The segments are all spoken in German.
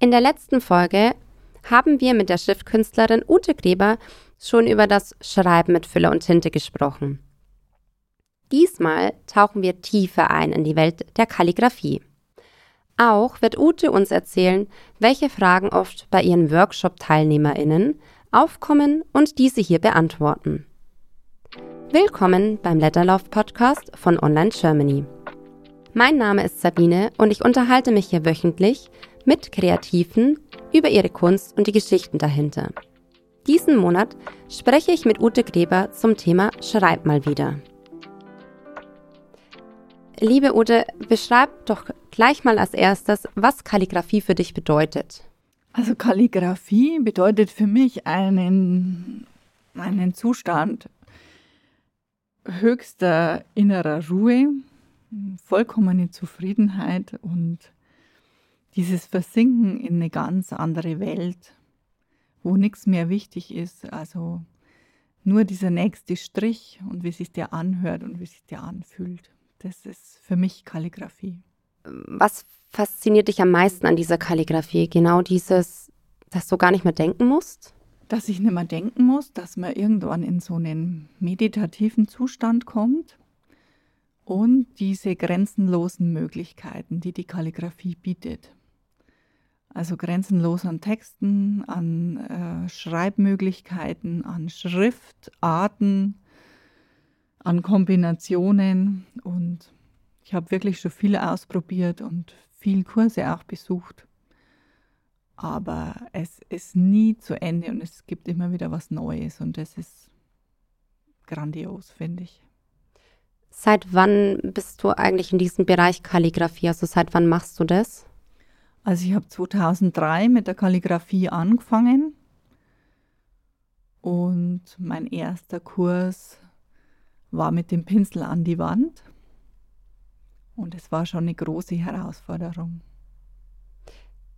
In der letzten Folge haben wir mit der Schriftkünstlerin Ute Gräber schon über das Schreiben mit Füller und Tinte gesprochen. Diesmal tauchen wir tiefer ein in die Welt der Kalligraphie. Auch wird Ute uns erzählen, welche Fragen oft bei ihren Workshop-TeilnehmerInnen aufkommen und diese hier beantworten. Willkommen beim Letterlauf-Podcast von Online Germany. Mein Name ist Sabine und ich unterhalte mich hier wöchentlich mit Kreativen über ihre Kunst und die Geschichten dahinter. Diesen Monat spreche ich mit Ute Gräber zum Thema Schreib mal wieder. Liebe Ute, beschreib doch gleich mal als erstes, was Kalligraphie für dich bedeutet. Also Kalligraphie bedeutet für mich einen, einen Zustand höchster innerer Ruhe, vollkommene Zufriedenheit und dieses Versinken in eine ganz andere Welt, wo nichts mehr wichtig ist, also nur dieser nächste Strich und wie sich der anhört und wie sich der anfühlt. Das ist für mich Kalligraphie. Was fasziniert dich am meisten an dieser Kalligraphie? Genau dieses, dass du gar nicht mehr denken musst? Dass ich nicht mehr denken muss, dass man irgendwann in so einen meditativen Zustand kommt und diese grenzenlosen Möglichkeiten, die die Kalligraphie bietet. Also grenzenlos an Texten, an äh, Schreibmöglichkeiten, an Schriftarten, an Kombinationen. Und ich habe wirklich schon viel ausprobiert und viele Kurse auch besucht. Aber es ist nie zu Ende und es gibt immer wieder was Neues und das ist grandios, finde ich. Seit wann bist du eigentlich in diesem Bereich Kalligrafie? Also seit wann machst du das? Also ich habe 2003 mit der Kalligrafie angefangen und mein erster Kurs war mit dem Pinsel an die Wand und es war schon eine große Herausforderung.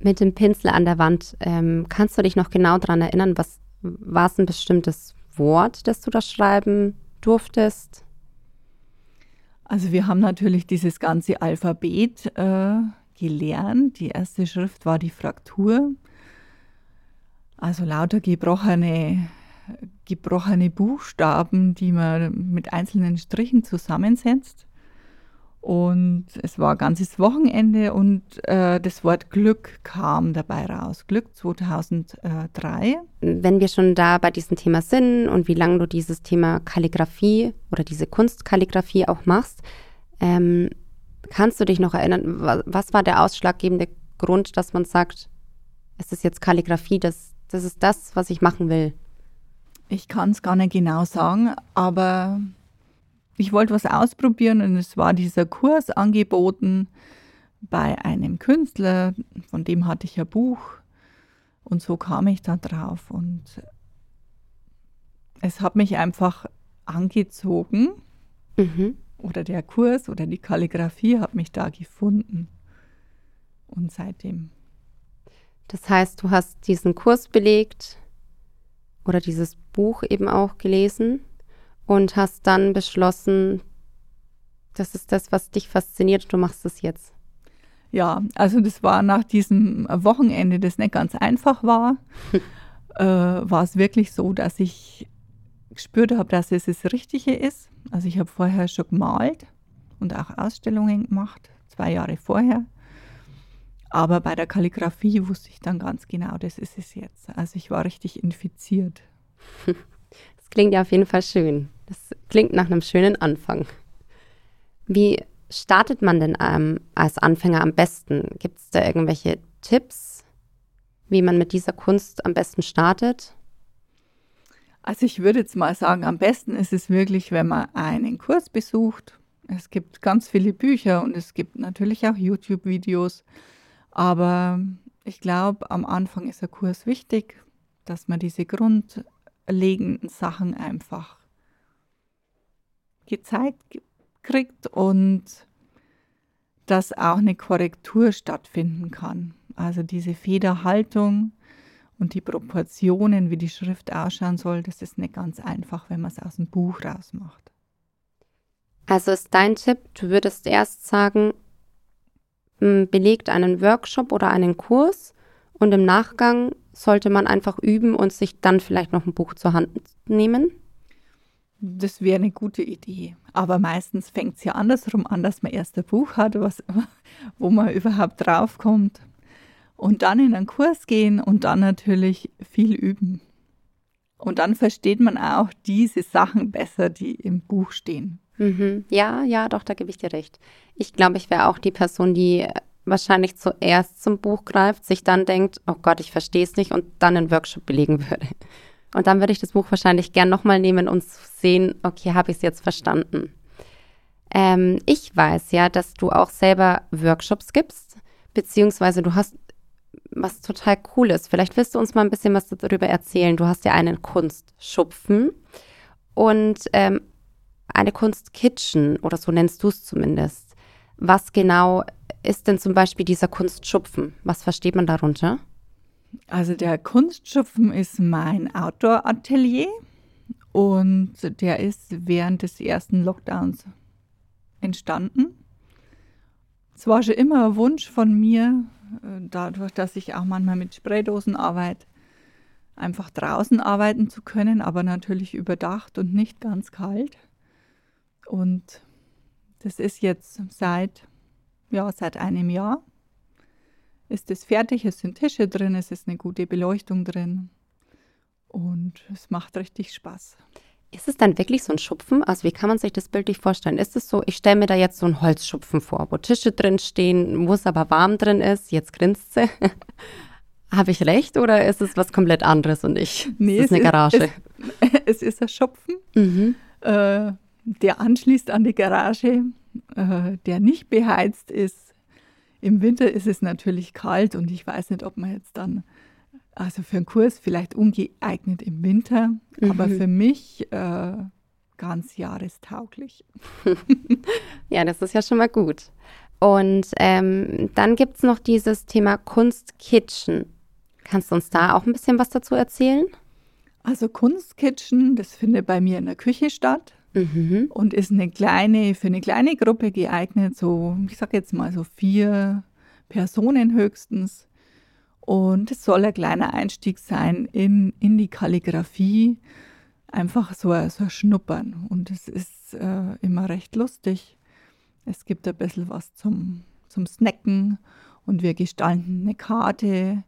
Mit dem Pinsel an der Wand, ähm, kannst du dich noch genau daran erinnern, was war es ein bestimmtes Wort, das du da schreiben durftest? Also wir haben natürlich dieses ganze Alphabet äh, gelernt. Die erste Schrift war die Fraktur. Also lauter gebrochene, gebrochene Buchstaben, die man mit einzelnen Strichen zusammensetzt. Und es war ein ganzes Wochenende und äh, das Wort Glück kam dabei raus. Glück 2003. Wenn wir schon da bei diesem Thema sind und wie lange du dieses Thema Kalligrafie oder diese Kunstkalligrafie auch machst, ähm, kannst du dich noch erinnern, was war der ausschlaggebende Grund, dass man sagt, es ist jetzt Kalligrafie, das, das ist das, was ich machen will? Ich kann es gar nicht genau sagen, aber ich wollte was ausprobieren und es war dieser Kurs angeboten bei einem Künstler, von dem hatte ich ein Buch und so kam ich da drauf und es hat mich einfach angezogen mhm. Oder der Kurs oder die Kalligrafie hat mich da gefunden und seitdem. Das heißt, du hast diesen Kurs belegt oder dieses Buch eben auch gelesen und hast dann beschlossen, das ist das, was dich fasziniert, du machst es jetzt. Ja, also das war nach diesem Wochenende, das nicht ganz einfach war, äh, war es wirklich so, dass ich gespürt habe, dass es das Richtige ist. Also ich habe vorher schon gemalt und auch Ausstellungen gemacht, zwei Jahre vorher. Aber bei der Kalligrafie wusste ich dann ganz genau, das ist es jetzt. Also ich war richtig infiziert. klingt ja auf jeden Fall schön. Das klingt nach einem schönen Anfang. Wie startet man denn ähm, als Anfänger am besten? Gibt es da irgendwelche Tipps, wie man mit dieser Kunst am besten startet? Also ich würde jetzt mal sagen, am besten ist es wirklich, wenn man einen Kurs besucht. Es gibt ganz viele Bücher und es gibt natürlich auch YouTube-Videos. Aber ich glaube, am Anfang ist der Kurs wichtig, dass man diese Grund, legenden Sachen einfach gezeigt kriegt und dass auch eine Korrektur stattfinden kann. Also diese Federhaltung und die Proportionen, wie die Schrift ausschauen soll, das ist nicht ganz einfach, wenn man es aus dem Buch rausmacht. Also ist dein Tipp, du würdest erst sagen, belegt einen Workshop oder einen Kurs Und im Nachgang sollte man einfach üben und sich dann vielleicht noch ein Buch zur Hand nehmen? Das wäre eine gute Idee. Aber meistens fängt es ja andersrum an, dass man erst ein Buch hat, was, wo man überhaupt draufkommt. Und dann in einen Kurs gehen und dann natürlich viel üben. Und dann versteht man auch diese Sachen besser, die im Buch stehen. Mhm. Ja, ja, doch, da gebe ich dir recht. Ich glaube, ich wäre auch die Person, die wahrscheinlich zuerst zum Buch greift, sich dann denkt, oh Gott, ich verstehe es nicht und dann einen Workshop belegen würde. Und dann würde ich das Buch wahrscheinlich gern nochmal nehmen und sehen, okay, habe ich es jetzt verstanden. Ähm, ich weiß ja, dass du auch selber Workshops gibst, beziehungsweise du hast was total cool ist. Vielleicht willst du uns mal ein bisschen was darüber erzählen. Du hast ja einen Kunstschupfen und ähm, eine Kunstkitchen oder so nennst du es zumindest. Was genau ist denn zum Beispiel dieser Kunstschupfen? Was versteht man darunter? Also der Kunstschupfen ist mein Outdoor-Atelier und der ist während des ersten Lockdowns entstanden. Es war schon immer ein Wunsch von mir, dadurch, dass ich auch manchmal mit Spraydosen arbeite, einfach draußen arbeiten zu können, aber natürlich überdacht und nicht ganz kalt. Und das ist jetzt seit, ja, seit einem Jahr ist es fertig, es sind Tische drin, es ist eine gute Beleuchtung drin und es macht richtig Spaß. Ist es dann wirklich so ein Schupfen? Also wie kann man sich das bildlich vorstellen? Ist es so, ich stelle mir da jetzt so einen Holzschupfen vor, wo Tische drin stehen, wo es aber warm drin ist, jetzt grinst sie. Habe ich recht oder ist es was komplett anderes und ich? Nee, es ist eine Garage. Es, es, ist ein Schupfen, mhm. äh, der anschließt an die Garage, äh, der nicht beheizt ist im Winter ist es natürlich kalt und ich weiß nicht, ob man jetzt dann, also für einen Kurs vielleicht ungeeignet im Winter, mhm. aber für mich äh, ganz jahrestauglich. ja, das ist ja schon mal gut. Und ähm, dann gibt es noch dieses Thema Kunstkitchen. Kannst du uns da auch ein bisschen was dazu erzählen? Also Kunstkitchen, das findet bei mir in der Küche statt mhm. und ist eine kleine, für eine kleine Gruppe geeignet, so, ich sage jetzt mal so vier Personen höchstens. Und es soll ein kleiner Einstieg sein in, in die Kalligrafie, einfach so, so ein Schnuppern. Und es ist äh, immer recht lustig. Es gibt ein bisschen was zum, zum Snacken und wir gestalten eine Karte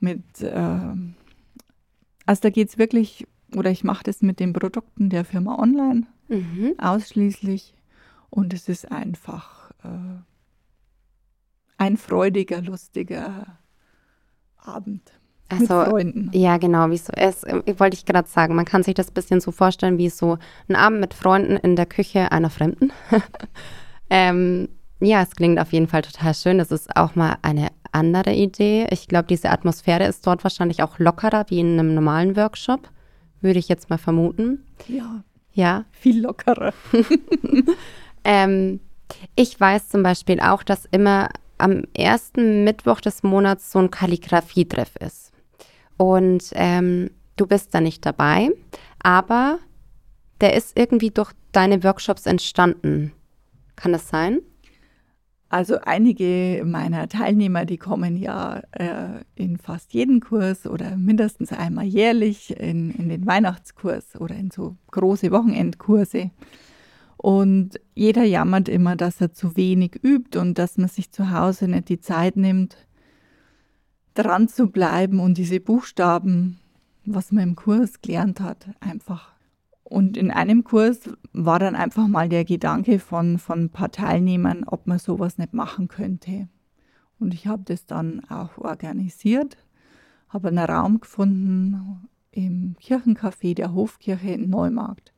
mit, äh, also da geht es wirklich oder ich mache das mit den Produkten der Firma online mhm. ausschließlich. Und es ist einfach äh, ein freudiger, lustiger Abend. Also, mit Freunden. Ja, genau, wie so ist. Äh, wollte ich gerade sagen, man kann sich das ein bisschen so vorstellen, wie so ein Abend mit Freunden in der Küche einer Fremden. ähm, ja, es klingt auf jeden Fall total schön. Das ist auch mal eine andere Idee. Ich glaube, diese Atmosphäre ist dort wahrscheinlich auch lockerer wie in einem normalen Workshop würde ich jetzt mal vermuten. Ja. Ja. Viel lockerer. ähm, ich weiß zum Beispiel auch, dass immer am ersten Mittwoch des Monats so ein Kalligraphietreff ist. Und ähm, du bist da nicht dabei, aber der ist irgendwie durch deine Workshops entstanden. Kann das sein? Also einige meiner Teilnehmer, die kommen ja äh, in fast jeden Kurs oder mindestens einmal jährlich in, in den Weihnachtskurs oder in so große Wochenendkurse. Und jeder jammert immer, dass er zu wenig übt und dass man sich zu Hause nicht die Zeit nimmt, dran zu bleiben und diese Buchstaben, was man im Kurs gelernt hat, einfach und in einem Kurs war dann einfach mal der Gedanke von, von ein paar Teilnehmern, ob man sowas nicht machen könnte. Und ich habe das dann auch organisiert, habe einen Raum gefunden im Kirchencafé der Hofkirche in Neumarkt.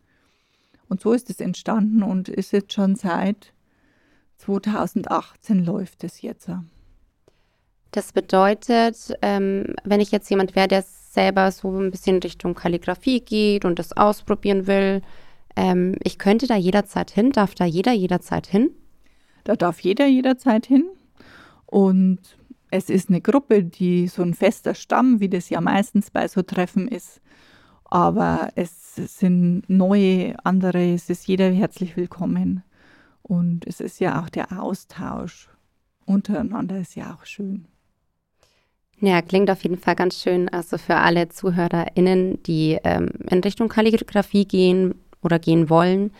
Und so ist es entstanden und ist jetzt schon seit 2018 läuft es jetzt. Das bedeutet, ähm, wenn ich jetzt jemand wäre, der selber so ein bisschen Richtung Kalligrafie geht und das ausprobieren will, ähm, ich könnte da jederzeit hin. Darf da jeder jederzeit hin? Da darf jeder jederzeit hin. Und es ist eine Gruppe, die so ein fester Stamm, wie das ja meistens bei so Treffen ist. Aber es sind neue, andere, es ist jeder herzlich willkommen. Und es ist ja auch der Austausch untereinander ist ja auch schön. Ja, klingt auf jeden Fall ganz schön. Also für alle ZuhörerInnen, die ähm, in Richtung Kalligrafie gehen oder gehen wollen,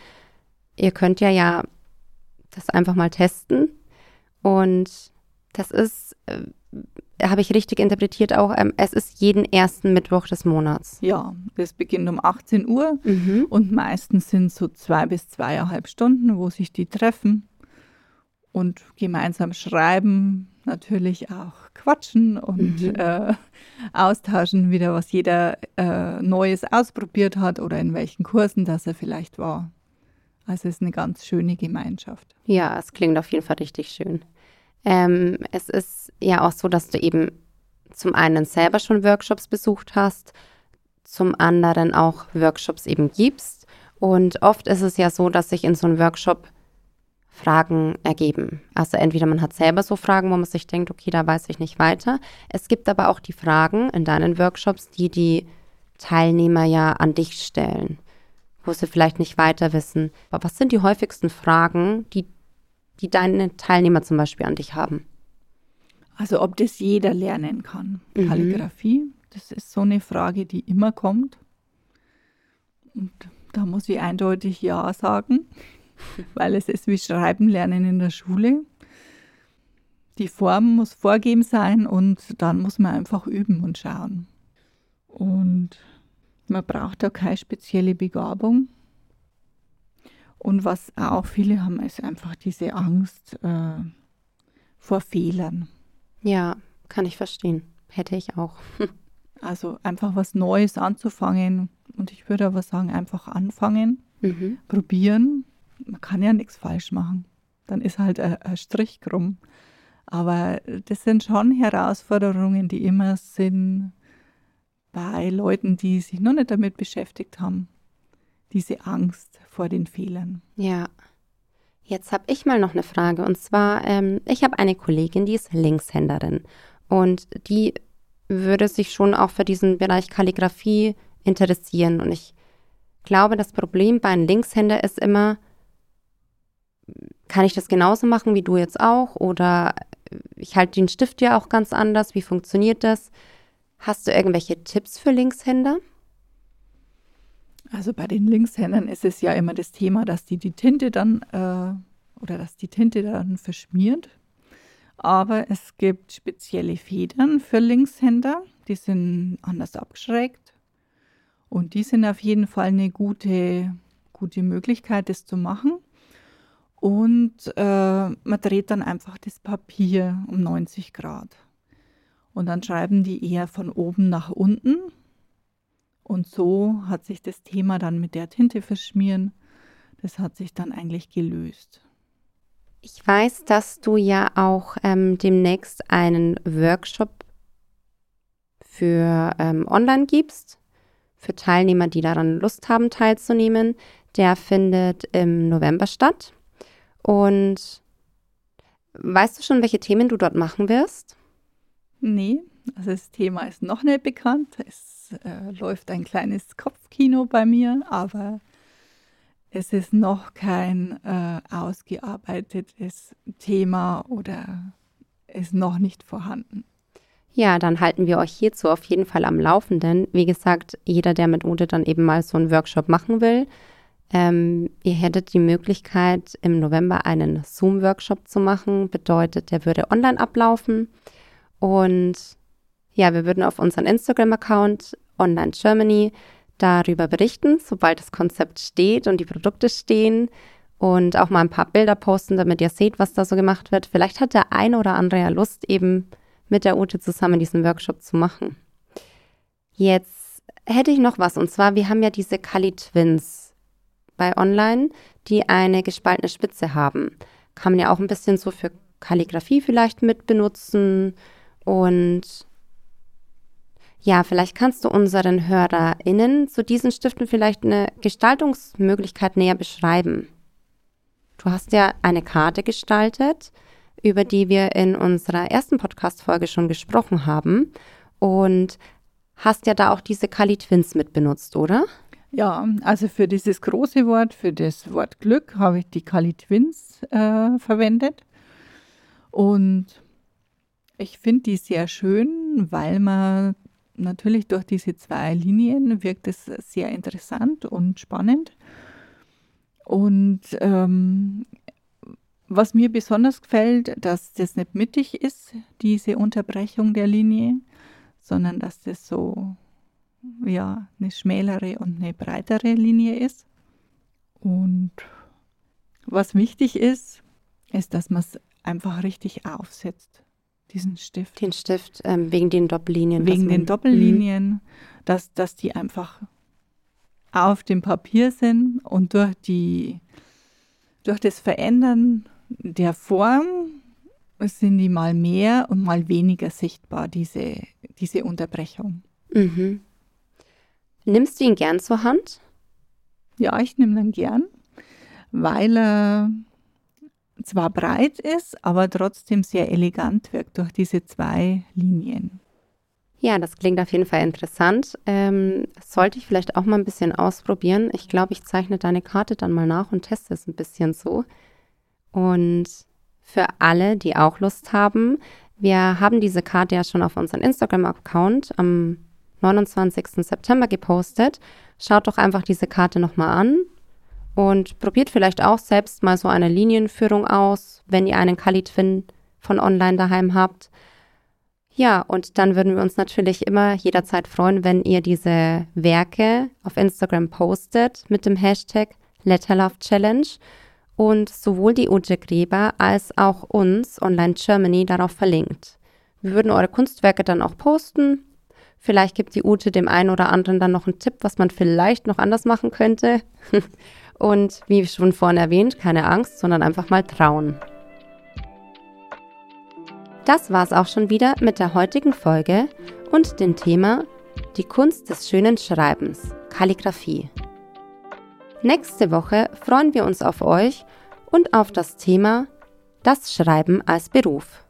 ihr könnt ja ja das einfach mal testen. Und das ist, äh, habe ich richtig interpretiert auch, ähm, es ist jeden ersten Mittwoch des Monats. Ja, das beginnt um 18 Uhr mhm. und meistens sind so zwei bis zweieinhalb Stunden, wo sich die treffen und gemeinsam schreiben, natürlich auch quatschen und mhm. äh, austauschen wieder, was jeder äh, Neues ausprobiert hat oder in welchen Kursen das er vielleicht war. Also es ist eine ganz schöne Gemeinschaft. Ja, es klingt auf jeden Fall richtig schön. Ähm, es ist ja auch so, dass du eben zum einen selber schon Workshops besucht hast, zum anderen auch Workshops eben gibst. Und oft ist es ja so, dass sich in so einem Workshop Fragen ergeben. Also entweder man hat selber so Fragen, wo man sich denkt, okay, da weiß ich nicht weiter. Es gibt aber auch die Fragen in deinen Workshops, die die Teilnehmer ja an dich stellen, wo sie vielleicht nicht weiter wissen. Aber was sind die häufigsten Fragen, die, die deine Teilnehmer zum Beispiel an dich haben? Also ob das jeder lernen kann. Mhm. Kalligrafie, das ist so eine Frage, die immer kommt. Und da muss ich eindeutig Ja sagen. weil es ist wie Schreiben lernen in der Schule. Die Form muss vorgeben sein und dann muss man einfach üben und schauen. Und man braucht da keine spezielle Begabung. Und was auch viele haben, ist einfach diese Angst äh, vor Fehlern. Ja, kann ich verstehen. Hätte ich auch. also einfach was Neues anzufangen. Und ich würde aber sagen, einfach anfangen, mhm. probieren man kann ja nichts falsch machen. Dann ist halt ein, ein Strich krumm. Aber das sind schon Herausforderungen, die immer sind bei Leuten, die sich noch nicht damit beschäftigt haben. Diese Angst vor den Fehlern. Ja. Jetzt habe ich mal noch eine Frage. Und zwar, ähm, ich habe eine Kollegin, die ist Linkshänderin. Und die würde sich schon auch für diesen Bereich Kalligrafie interessieren. Und ich glaube, das Problem bei einem Linkshänder ist immer, kann ich das genauso machen wie du jetzt auch? Oder ich halte den Stift ja auch ganz anders. Wie funktioniert das? Hast du irgendwelche Tipps für Linkshänder? Also bei den Linkshändern ist es ja immer das Thema, dass die die Tinte dann äh, oder dass die Tinte dann verschmiert. Aber es gibt spezielle Federn für Linkshänder, die sind anders abgeschrägt. Und die sind auf jeden Fall eine gute, gute Möglichkeit, das zu machen. Und äh, man dreht dann einfach das Papier um 90 Grad. Und dann schreiben die eher von oben nach unten. Und so hat sich das Thema dann mit der Tinte verschmieren, das hat sich dann eigentlich gelöst. Ich weiß, dass du ja auch ähm, demnächst einen Workshop für ähm, online gibst, für Teilnehmer, die daran Lust haben teilzunehmen. Der findet im November statt. Und weißt du schon, welche Themen du dort machen wirst? Nee, also das Thema ist noch nicht bekannt. Es äh, läuft ein kleines Kopfkino bei mir, aber es ist noch kein äh, ausgearbeitetes Thema oder ist noch nicht vorhanden. Ja, dann halten wir euch hierzu auf jeden Fall am Laufenden. Wie gesagt, jeder, der mit Ute dann eben mal so einen Workshop machen will, ähm, ihr hättet die Möglichkeit, im November einen Zoom-Workshop zu machen. Bedeutet, der würde online ablaufen. Und ja, wir würden auf unseren Instagram-Account Online Germany darüber berichten, sobald das Konzept steht und die Produkte stehen. Und auch mal ein paar Bilder posten, damit ihr seht, was da so gemacht wird. Vielleicht hat der eine oder andere ja Lust, eben mit der Ute zusammen diesen Workshop zu machen. Jetzt hätte ich noch was. Und zwar, wir haben ja diese Kali Twins bei Online, die eine gespaltene Spitze haben. Kann man ja auch ein bisschen so für Kalligrafie vielleicht mit benutzen. Und ja, vielleicht kannst du unseren HörerInnen zu diesen Stiften vielleicht eine Gestaltungsmöglichkeit näher beschreiben. Du hast ja eine Karte gestaltet, über die wir in unserer ersten Podcast-Folge schon gesprochen haben. Und hast ja da auch diese Kali Twins mit benutzt, oder? Ja, also für dieses große Wort, für das Wort Glück, habe ich die Kali Twins äh, verwendet. Und Ich finde die sehr schön, weil man natürlich durch diese zwei Linien wirkt es sehr interessant und spannend. Und ähm, was mir besonders gefällt, dass das nicht mittig ist, diese Unterbrechung der Linie, sondern dass das so ja, eine schmälere und eine breitere Linie ist. Und was wichtig ist, ist, dass man es einfach richtig aufsetzt, diesen Stift. Den Stift ähm, wegen den Doppellinien. Wegen den Doppellinien, mhm. dass, dass die einfach auf dem Papier sind und durch, die, durch das Verändern der Form sind die mal mehr und mal weniger sichtbar, diese, diese Unterbrechung. Mhm. Nimmst du ihn gern zur Hand? Ja, ich nehme ihn gern, weil er zwar breit ist, aber trotzdem sehr elegant wirkt durch diese zwei Linien. Ja, das klingt auf jeden Fall interessant. Ähm, sollte ich vielleicht auch mal ein bisschen ausprobieren. Ich glaube, ich zeichne deine Karte dann mal nach und teste es ein bisschen so. Und für alle, die auch Lust haben, wir haben diese Karte ja schon auf unserem Instagram-Account am 29. September gepostet. Schaut doch einfach diese Karte nochmal an und probiert vielleicht auch selbst mal so eine Linienführung aus, wenn ihr einen Kali-Twin von online daheim habt. Ja, und dann würden wir uns natürlich immer jederzeit freuen, wenn ihr diese Werke auf Instagram postet mit dem Hashtag LetterLoveChallenge und sowohl die Ute Gräber als auch uns Online Germany darauf verlinkt. Wir würden eure Kunstwerke dann auch posten. Vielleicht gibt die Ute dem einen oder anderen dann noch einen Tipp, was man vielleicht noch anders machen könnte. und wie schon vorhin erwähnt, keine Angst, sondern einfach mal trauen. Das war's auch schon wieder mit der heutigen Folge und dem Thema Die Kunst des schönen Schreibens, Kalligraphie. Nächste Woche freuen wir uns auf euch und auf das Thema Das Schreiben als Beruf.